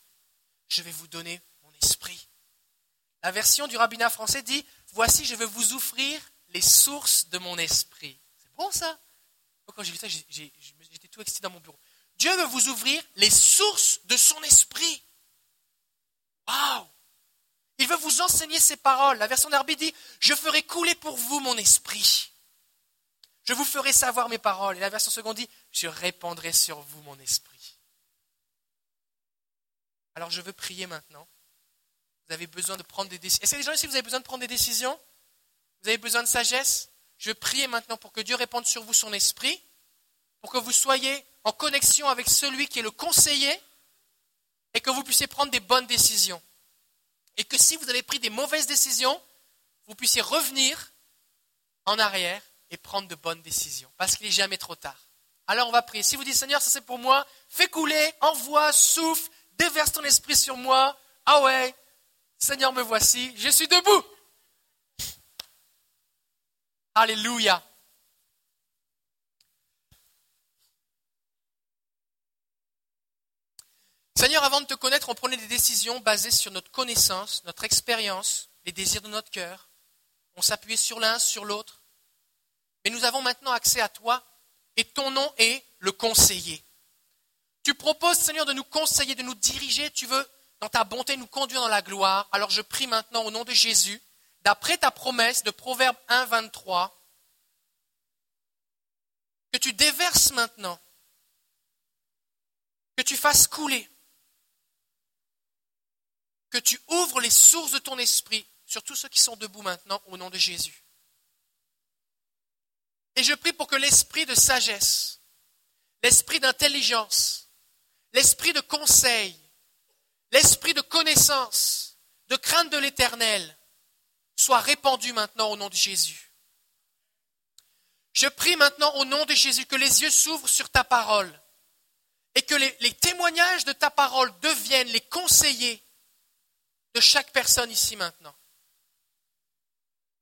je vais vous donner mon esprit. La version du rabbinat français dit voici, je vais vous offrir les sources de mon esprit. bon ça? Quand j'ai vu ça, j'étais tout excité dans mon bureau. Dieu veut vous ouvrir les sources de son esprit. Waouh Il veut vous enseigner ses paroles. La version d'Arbi dit Je ferai couler pour vous mon esprit. Je vous ferai savoir mes paroles. Et la version seconde dit Je répandrai sur vous mon esprit. Alors je veux prier maintenant. Vous avez besoin de prendre des décisions. Est-ce que les gens ici, vous avez besoin de prendre des décisions Vous avez besoin de sagesse Je veux prier maintenant pour que Dieu répande sur vous son esprit, pour que vous soyez en connexion avec celui qui est le conseiller et que vous puissiez prendre des bonnes décisions. Et que si vous avez pris des mauvaises décisions, vous puissiez revenir en arrière et prendre de bonnes décisions. Parce qu'il n'est jamais trop tard. Alors on va prier. Si vous dites Seigneur, ça c'est pour moi, fais couler, envoie, souffle, déverse ton esprit sur moi. Ah ouais, Seigneur, me voici, je suis debout. Alléluia. Seigneur, avant de te connaître, on prenait des décisions basées sur notre connaissance, notre expérience, les désirs de notre cœur. On s'appuyait sur l'un, sur l'autre. Mais nous avons maintenant accès à toi et ton nom est le conseiller. Tu proposes, Seigneur, de nous conseiller, de nous diriger. Tu veux, dans ta bonté, nous conduire dans la gloire. Alors je prie maintenant au nom de Jésus, d'après ta promesse de Proverbe 1, 23, que tu déverses maintenant, que tu fasses couler que tu ouvres les sources de ton esprit sur tous ceux qui sont debout maintenant au nom de Jésus. Et je prie pour que l'esprit de sagesse, l'esprit d'intelligence, l'esprit de conseil, l'esprit de connaissance, de crainte de l'éternel, soit répandu maintenant au nom de Jésus. Je prie maintenant au nom de Jésus que les yeux s'ouvrent sur ta parole et que les, les témoignages de ta parole deviennent les conseillers de chaque personne ici maintenant.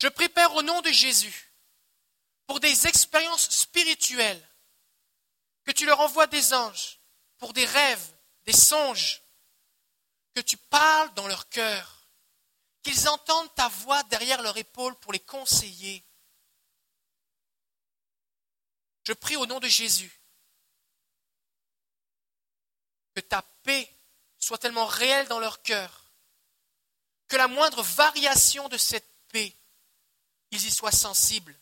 Je prépare au nom de Jésus pour des expériences spirituelles, que tu leur envoies des anges, pour des rêves, des songes, que tu parles dans leur cœur, qu'ils entendent ta voix derrière leur épaule pour les conseiller. Je prie au nom de Jésus que ta paix soit tellement réelle dans leur cœur que la moindre variation de cette paix, ils y soient sensibles,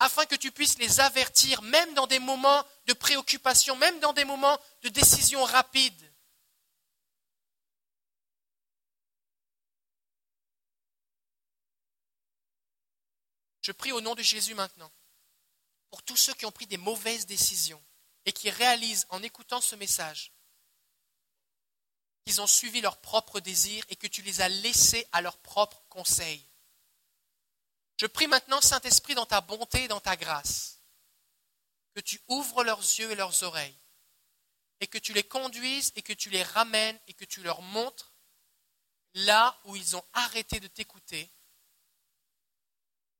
afin que tu puisses les avertir, même dans des moments de préoccupation, même dans des moments de décision rapide. Je prie au nom de Jésus maintenant pour tous ceux qui ont pris des mauvaises décisions et qui réalisent en écoutant ce message qu'ils ont suivi leurs propres désirs et que tu les as laissés à leurs propres conseils. Je prie maintenant, Saint-Esprit, dans ta bonté et dans ta grâce, que tu ouvres leurs yeux et leurs oreilles, et que tu les conduises et que tu les ramènes et que tu leur montres là où ils ont arrêté de t'écouter,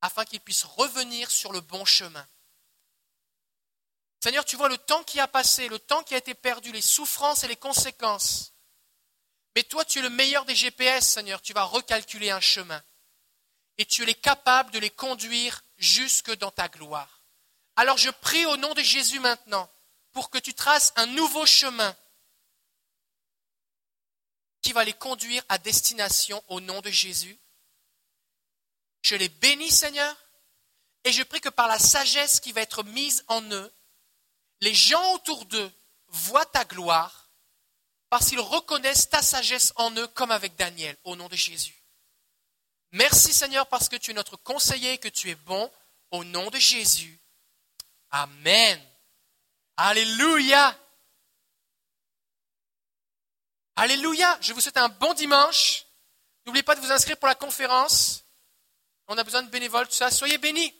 afin qu'ils puissent revenir sur le bon chemin. Seigneur, tu vois le temps qui a passé, le temps qui a été perdu, les souffrances et les conséquences. Mais toi, tu es le meilleur des GPS, Seigneur. Tu vas recalculer un chemin. Et tu es capable de les conduire jusque dans ta gloire. Alors je prie au nom de Jésus maintenant pour que tu traces un nouveau chemin qui va les conduire à destination au nom de Jésus. Je les bénis, Seigneur, et je prie que par la sagesse qui va être mise en eux, les gens autour d'eux voient ta gloire parce qu'ils reconnaissent ta sagesse en eux comme avec Daniel, au nom de Jésus. Merci Seigneur parce que tu es notre conseiller et que tu es bon, au nom de Jésus. Amen. Alléluia. Alléluia. Je vous souhaite un bon dimanche. N'oubliez pas de vous inscrire pour la conférence. On a besoin de bénévoles, tout ça. Soyez bénis.